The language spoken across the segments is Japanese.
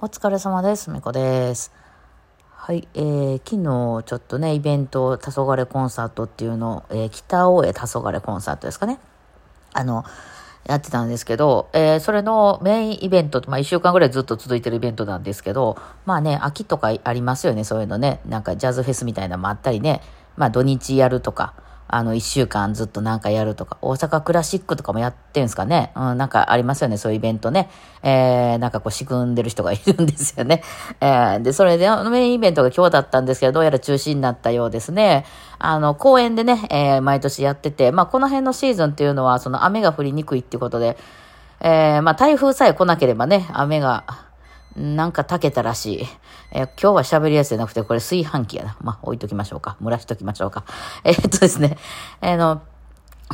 お疲れ様です。みこです。はい、えー、昨日ちょっとね、イベント、黄昏コンサートっていうのを、えー、北大江黄昏コンサートですかね。あの、やってたんですけど、えー、それのメインイベント、まあ一週間ぐらいずっと続いてるイベントなんですけど、まあね、秋とかありますよね、そういうのね。なんかジャズフェスみたいなのもあったりね、まあ土日やるとか、あの、一週間ずっとなんかやるとか、大阪クラシックとかもやってんすかね？うん、なんかありますよね、そういうイベントね。えー、なんかこう仕組んでる人がいるんですよね。えー、で、それで、メインイベントが今日だったんですけど、どうやら中止になったようですね。あの、公園でね、えー、毎年やってて、まあ、この辺のシーズンっていうのは、その雨が降りにくいっていうことで、えー、まあ、台風さえ来なければね、雨が、なんか炊けたらしい。え、今日は喋りやすいじゃなくて、これ炊飯器やな。まあ、置いときましょうか。蒸らしときましょうか。え、っとですね、あの、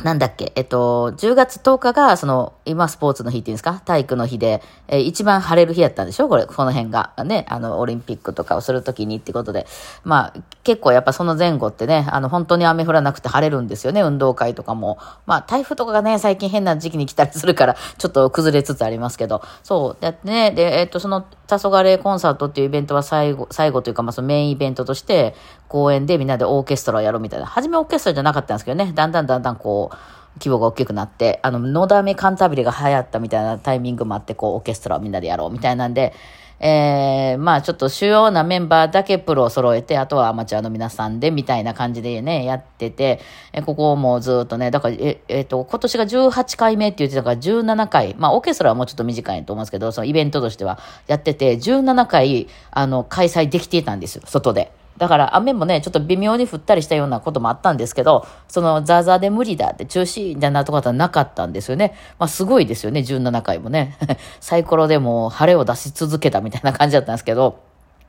なんだっけ、えっと、10月10日が、その、今スポーツの日っていうんですか？体育の日で、えー、一番晴れる日やったんでしょ？これ、この辺が。ね、あの、オリンピックとかをするときにってことで。まあ、結構やっぱその前後ってね、あの、本当に雨降らなくて晴れるんですよね、運動会とかも。まあ、台風とかがね、最近変な時期に来たりするから、ちょっと崩れつつありますけど。そう。で、ね、で、えっと、その、黄昏コンサートっていうイベントは最後、最後というか、まあ、そのメインイベントとして、公演でみんなでオーケストラをやるみたいな。初めオーケストラじゃなかったんですけどね、だんだんだんだんこう、規模が大きくなって、あの、のだめカンタビレが流行ったみたいなタイミングもあって、こう、オーケストラをみんなでやろうみたいなんで、えー、まあちょっと主要なメンバーだけプロを揃えて、あとはアマチュアの皆さんでみたいな感じでね、やってて、えここもずっとね、だから、え、えっ、と、今年が18回目って言ってたから17回、まあオーケストラはもうちょっと短いと思うんですけど、そのイベントとしてはやってて、17回、あの、開催できていたんですよ、外で。だから雨もね、ちょっと微妙に降ったりしたようなこともあったんですけど、そのザーザーで無理だって中止じゃなとかはなかったんですよね。まあすごいですよね、17回もね。サイコロでも晴れを出し続けたみたいな感じだったんですけど、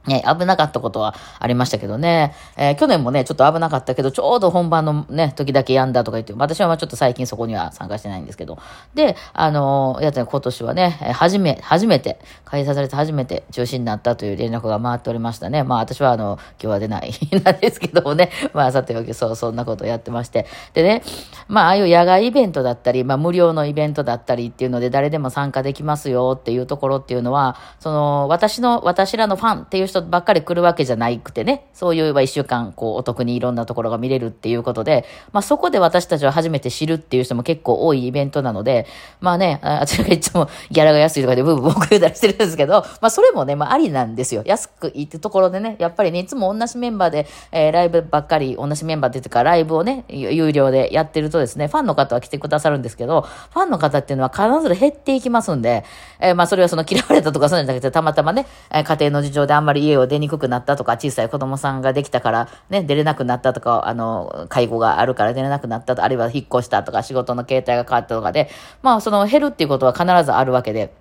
ね、危なかったことはありましたけどね。えー、去年もね、ちょっと危なかったけど、ちょうど本番のね、時だけやんだとか言って、私はまあちょっと最近そこには参加してないんですけど。で、あのー、やつね、今年はね、初め、初めて、開催されて初めて中止になったという連絡が回っておりましたね。まあ私はあの、今日は出ない なんですけどもね。まあさておき、そう、そんなことをやってまして。でね、まあああいう野外イベントだったり、まあ無料のイベントだったりっていうので、誰でも参加できますよっていうところっていうのは、その、私の、私らのファンっていう人ばっかり来るわけじゃないくてね、そういう一週間、こう、お得にいろんなところが見れるっていうことで、まあそこで私たちは初めて知るっていう人も結構多いイベントなので、まあね、あ ちらがいつもギャラが安いとかでブーブー文句言うたりしてるんですけど、まあそれもね、まあありなんですよ。安くいいってところでね、やっぱりね、いつも同じメンバーで、えー、ライブばっかり、同じメンバーでっていうか、ライブをね、有料でやってるとですね、ファンの方は来てくださるんですけど、ファンの方っていうのは必ず減っていきますんで、えー、まあそれはその嫌われたとかそうじゃなくて、たまたまね、家庭の事情であんまり家を出にくくなったとか、小さい子供さんができたからね、出れなくなったとか、あの、介護があるから出れなくなったと、あるいは引っ越したとか、仕事の形態が変わったとかで、まあその減るっていうことは必ずあるわけで、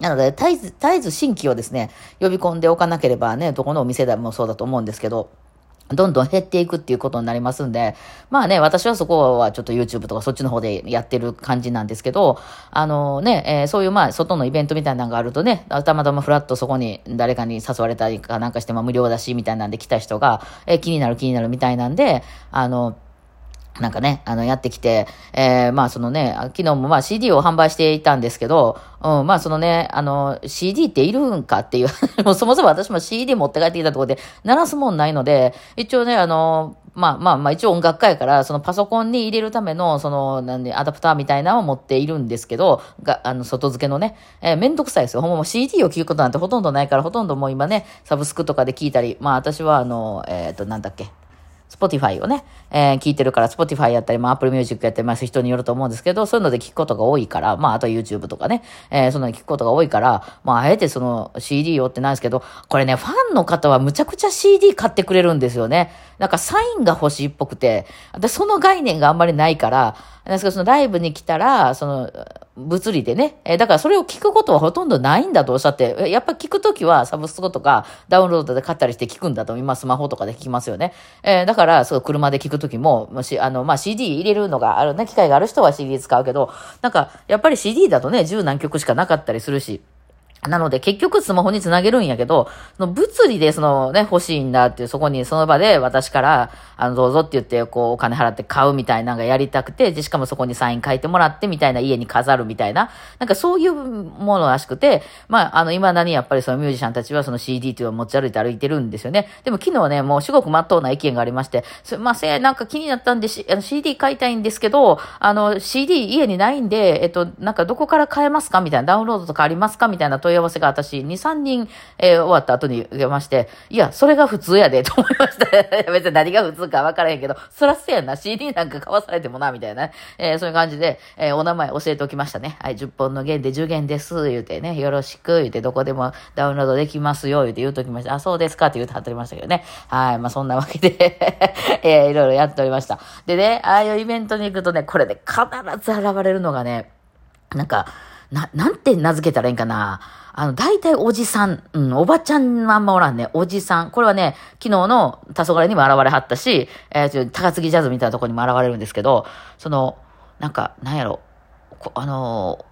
なので、絶えず、絶えず新規をですね、呼び込んでおかなければね、どこのお店でもそうだと思うんですけど、どんどん減っていくっていうことになりますんで、まあね、私はそこはちょっと YouTube とかそっちの方でやってる感じなんですけど、あのね、えー、そういうまあ外のイベントみたいなのがあるとね、たまたまフラッとそこに誰かに誘われたりかなんかしても無料だし、みたいなんで来た人が、えー、気になる気になるみたいなんで、あの、なんかね、あの、やってきて、えー、まあそのね、昨日もまあ CD を販売していたんですけど、うん、まあそのね、あの、CD っているんかっていう、もうそもそも私も CD 持って帰ってきたところで、鳴らすもんないので、一応ね、あの、まあまあまあ一応音楽家やから、そのパソコンに入れるための、その、なんで、アダプターみたいなのを持っているんですけど、が、あの、外付けのね、えー、めんどくさいですよ。ほんまもう CD を聴くことなんてほとんどないから、ほとんどもう今ね、サブスクとかで聞いたり、まあ私はあの、えっ、ー、と、なんだっけ、Spotify をね、えー、聞いてるから、 Spotify やったり、まあ、 Apple Music やってます人によると思うんですけど、そういうので聞くことが多いから、まあ、あと YouTube とかね、えー、その聞くことが多いから、まあ、あえてその CD を買ってないですけど、これね、ファンの方はむちゃくちゃ CD 買ってくれるんですよね。なんかサインが欲しいっぽくて、で、その概念があんまりないから、ですけど、そのライブに来たら、その、物理でね、え、だからそれを聞くことはほとんどないんだとおっしゃって、やっぱ聞くときはサブスクとかダウンロードで買ったりして聞くんだと、今スマホとかで聞きますよね。えー、だから、そう、車で聞くときも、もし、あの、まあ、CD 入れるのがあるね、機会がある人は CD 使うけど、なんか、やっぱり CD だとね、十何曲しかなかったりするし、なので結局スマホにつなげるんやけど、その物理でそのね、欲しいんだっていう、そこにその場で私から、あの、どうぞって言って、こう、お金払って買うみたいなのがやりたくて、で、しかもそこにサイン書いてもらってみたいな家に飾るみたいな、なんかそういうものらしくて、まあ、あの、未だにやっぱりそのミュージシャンたちはその CD っていうのを持ち歩いて歩いてるんですよね。でも昨日ね、もう至極真っ当な意見がありまして、すいません、なんか気になったんで、あの CD 買いたいんですけど、あの、CD 家にないんで、えっと、なんかどこから買えますかみたいな、ダウンロードとかありますかみたいな問い合わせが私、2、3人、えー、終わった後に受けまして、いや、それが普通やで、と思いました。別に何が普通か分からへんけど、そらせやな、CD なんか買わされてもな、みたいな、えー、そういう感じで、えー、お名前教えておきましたね。はい、10本の弦で10弦です、言うてね、よろしく、言うて、どこでもダウンロードできますよ、言うて言うときました。あ、そうですかって言うてはっておりましたけどね。はい、まあそんなわけで えー、いろいろやっておりました。でね、ああいうイベントに行くとね、これで、ね、必ず現れるのがね、なんか、な、なんて名付けたらいいんかな。あの、大体おじさん、うん、おばちゃんあんまおらんね。おじさん。これはね、昨日の黄昏にも現れはったし、えー、高杉ジャズみたいなところにも現れるんですけど、その、なんか、なんやろ、あの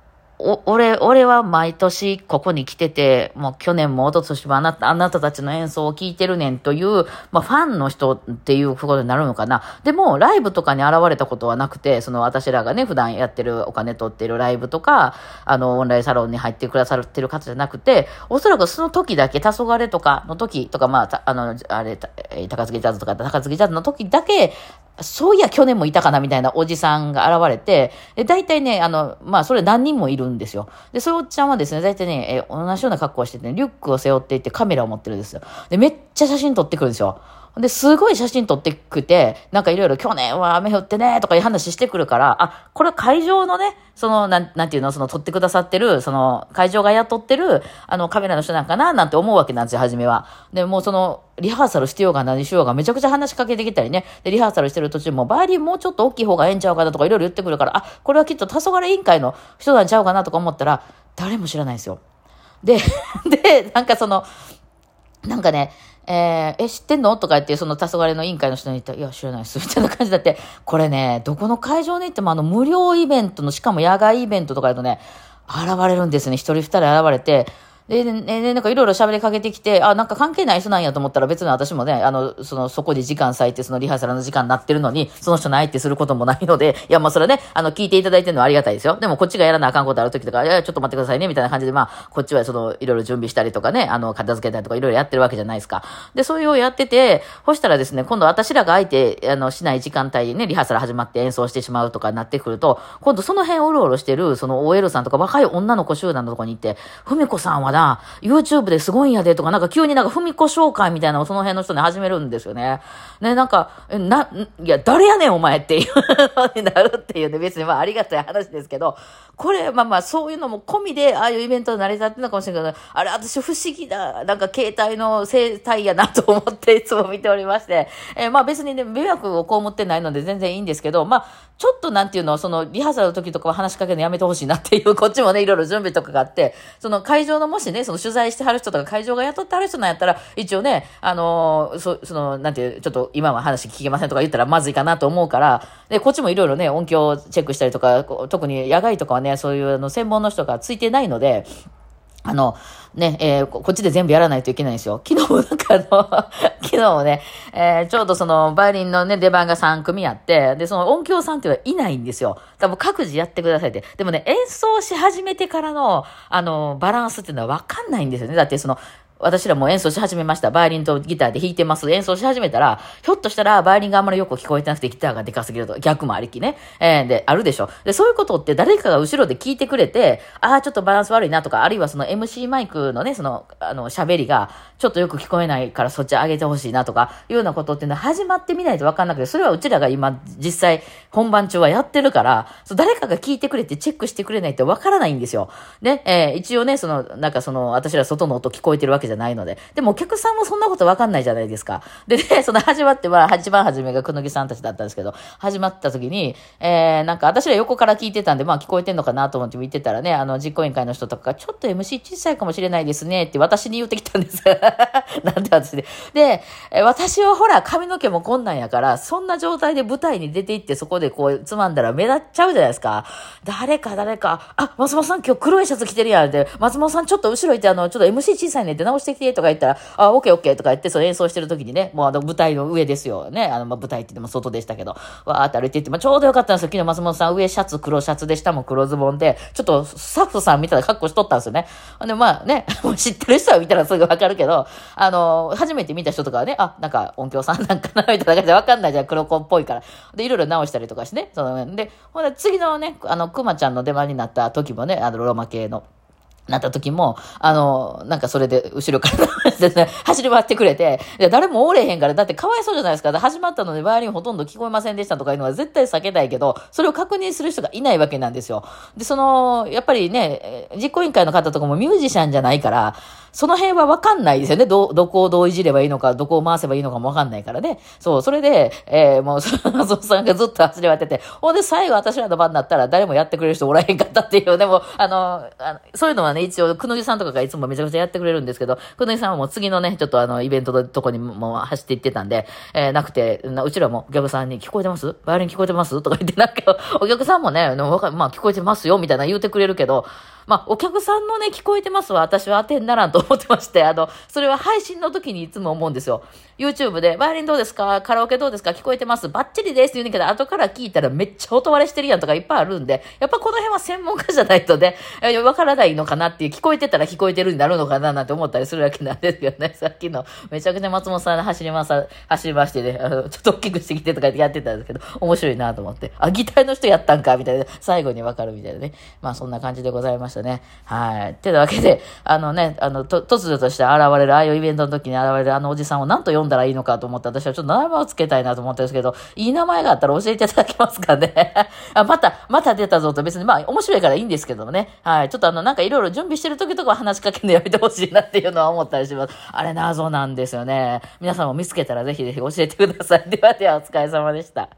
お、俺、俺は毎年ここに来てて、もう去年も一昨年もあなた、あなたたちの演奏を聴いてるねんという、まあファンの人っていうことになるのかな。でも、ライブとかに現れたことはなくて、その私らがね、普段やってるお金取ってるライブとか、あの、オンラインサロンに入ってくださってる方じゃなくて、おそらくその時だけ、黄昏とかの時とか、まあ、あの、あれ、高槻ジャズとか高槻ジャズの時だけ、そういや、去年もいたかなみたいなおじさんが現れて、で、大体ね、あの、まあ、それ何人もいるんですよ。で、そういうおっちゃんはですね、大体ね、え同じような格好をしてて、ね、リュックを背負っていってカメラを持ってるんですよ。で、めっちゃ写真撮ってくるんですよ。で、すごい写真撮ってくて、なんかいろいろ去年は雨降ってね、とかいう話してくるから、あ、これ会場のね、その、なん、なんていうの、その撮ってくださってる、その、会場が雇ってる、あの、カメラの人なんかな、なんて思うわけなんですよ、初めは。で、もうその、リハーサルしてようが何しようがめちゃくちゃ話しかけてきたりね。で、リハーサルしてる途中も、バイオリンもうちょっと大きい方がええんちゃうかなとかいろいろ言ってくるから、あ、これはきっと黄昏委員会の人なんちゃうかなとか思ったら、誰も知らないんですよ。で、で、なんかその、なんかね、えー、え、知ってんの？とか言って、その黄昏の委員会の人に言ったら、いや、知らないです。みたいな感じだって、これね、どこの会場に行ってもあの、無料イベントの、しかも野外イベントとかだとね、現れるんですね。一人二人現れて、で、ね、ねなんかいろいろ喋りかけてきて、あ、なんか関係ない人なんやと思ったら別に私もね、あの、その、そこで時間割いて、そのリハーサルの時間になってるのに、その人ないってすることもないので、いや、まあそれはね、あの、聞いていただいてるのはありがたいですよ。でもこっちがやらなあかんことある時とか、いや、ちょっと待ってくださいね、みたいな感じで、まあ、こっちはその、いろいろ準備したりとかね、あの、片付けたりとかいろいろやってるわけじゃないですか。で、そういうをやってて、そしたらですね、今度私らが相手、あの、しない時間帯にね、リハーサル始まって演奏してしまうとかなってくると、今度その辺おろおろしてる、その OL さんとか若い女の子集団のとこに行って、ふみこさんはな、YouTube ですごいんやでとか、なんか急になんか、ふみこ紹介みたいなのをその辺の人に始めるんですよね。ね、なんか、な、いや、誰やねんお前っていうのになるっていうね、別にまあありがたい話ですけど、これ、まあまあそういうのも込みで、ああいうイベントに成り立ってるのかもしれないけど、あれ私不思議な、なんか携帯の生態やなと思っていつも見ておりまして、えー、まあ別にね、迷惑を被ってないので全然いいんですけど、まあ、ちょっとなんていうの、そのリハーサルの時とかは話しかけるのやめてほしいなっていう、こっちもね、いろいろ準備とかがあって、その会場のもね、その取材してはる人とか会場が雇ってはる人なんやったら、一応ね、あのー、そ、その、なんていう、ちょっと今は話聞けませんとか言ったらまずいかなと思うから、で、こっちもいろいろね、音響チェックしたりとか、特に野外とかはね、そういうあの専門の人がついてないので、あの、ね、えー、こっちで全部やらないといけないんですよ。昨日もなんかあの、昨日もね、えー、ちょうどその、バイオリンのね、出番が3組あって、で、その音響さんっていうのはいないんですよ。多分各自やってくださいって。でもね、演奏し始めてからの、あの、バランスっていうのはわかんないんですよね。だってその、私らも演奏し始めました。バイオリンとギターで弾いてます。演奏し始めたら、ひょっとしたらバイオリンがあんまりよく聞こえてなくてギターがでかすぎると。逆もありきね。えー、で、あるでしょ。で、そういうことって誰かが後ろで聞いてくれて、ああ、ちょっとバランス悪いなとか、あるいはその MC マイクのね、その、あの、喋りが、ちょっとよく聞こえないからそっち上げてほしいなとか、いうようなことっていうのは始まってみないとわかんなくて、それはうちらが今、実際、本番中はやってるから、そ誰かが聞いてくれてチェックしてくれないとわからないんですよ。で、えー、一応ね、その、なんかその、私ら外の音聞こえてるわけじゃじゃないので。でもお客さんもそんなことわかんないじゃないですか。でね、その始まっては、一番初めがくぬぎさんたちだったんですけど、始まった時に、えー、なんか私ら横から聞いてたんで、まあ聞こえてんのかなと思って見てたらね、あの、実行委員会の人とかが、ちょっと MC 小さいかもしれないですねって私に言ってきたんです。なんで私で。で、私はほら、髪の毛もこんなんやから、そんな状態で舞台に出て行ってそこでこう、つまんだら目立っちゃうじゃないですか。誰か誰か、あ、松本さん今日黒いシャツ着てるやんって、松本さんちょっと後ろ行って、あの、ちょっと MC 小さいねって直してきてとか言ったら、あ、オッケーオッケーとか言って、その演奏してる時にね、もうあの舞台の上ですよね。あの、まあ、舞台って言っても外でしたけど、わーって歩いて行って、まあ、ちょうどよかったんですよ。昨日松本さん上シャツ黒シャツで下も黒ズボンで、ちょっとスタッフさん見たら格好しとったんですよね。で、まあね、知ってる人は見たらすぐわかるけど、あの、初めて見た人とかはね、あ、なんか音響さんなんかな、みたいな感じでわかんないじゃん、黒子っぽいから。で、いろいろ直したりとかしてね、その、で、ほんで次のね、あの、くまちゃんの出番になった時もね、あの、ローマ系の。なった時も、あの、なんかそれで後ろからね、走り回ってくれて、いや、誰もおれへんから、だってかわいそうじゃないですか。始まったのでバイオリンほとんど聞こえませんでしたとかいうのは絶対避けたいけど、それを確認する人がいないわけなんですよ。で、その、やっぱりね、実行委員会の方とかもミュージシャンじゃないから、その辺はわかんないですよね。ど、どこをどういじればいいのか、どこを回せばいいのかもわかんないからね。そう、それで、えー、もう、その、さんがずっと走り回ってて、ほんで最後私らの番になったら誰もやってくれる人おらへんかったっていう、でも、あの、あのそういうのはね、一応、くのじさんとかがいつもめちゃくちゃやってくれるんですけど、くのじさんはもう次のね、ちょっとあの、イベントのとこにも走って行ってたんで、えー、なくて、うちらもお客さんに聞こえてます？バイオリン聞こえてます？とか言って、なんか、お客さんもね、まあ聞こえてますよ、みたいな言うてくれるけど、まあ、お客さんのね、聞こえてますわ。私は当てにならんと思ってまして、あの、それは配信の時にいつも思うんですよ。YouTube で、バイオリンどうですか？カラオケどうですか？聞こえてます？バッチリですって言うんだけど、後から聞いたらめっちゃ音割れしてるやんとかいっぱいあるんで、やっぱこの辺は専門家じゃないとね、わからないのかなっていう、聞こえてたら聞こえてるになるのかななんて思ったりするわけなんですけどね、さっきの、めちゃくちゃ松本さんで走りまさ、走りましてね、あの、ちょっと大きくしてきてとかやってたんですけど、面白いなと思って、あ、ギターの人やったんかみたいな、最後にわかるみたいなね。まあそんな感じでございました。ね。はい。てなわけで、あのね、あの、と、突如として現れる、ああいうイベントの時に現れるあのおじさんを何と呼んだらいいのかと思って、私はちょっと名前を付けたいなと思ってるんですけど、いい名前があったら教えていただけますかね。あ、また、また出たぞと別に、まあ、面白いからいいんですけどもね。はい。ちょっとあの、なんかいろいろ準備してる時とか話しかけるのやめてほしいなっていうのは思ったりします。あれ謎なんですよね。皆さんも見つけたらぜひぜひ教えてください。ではでは、お疲れ様でした。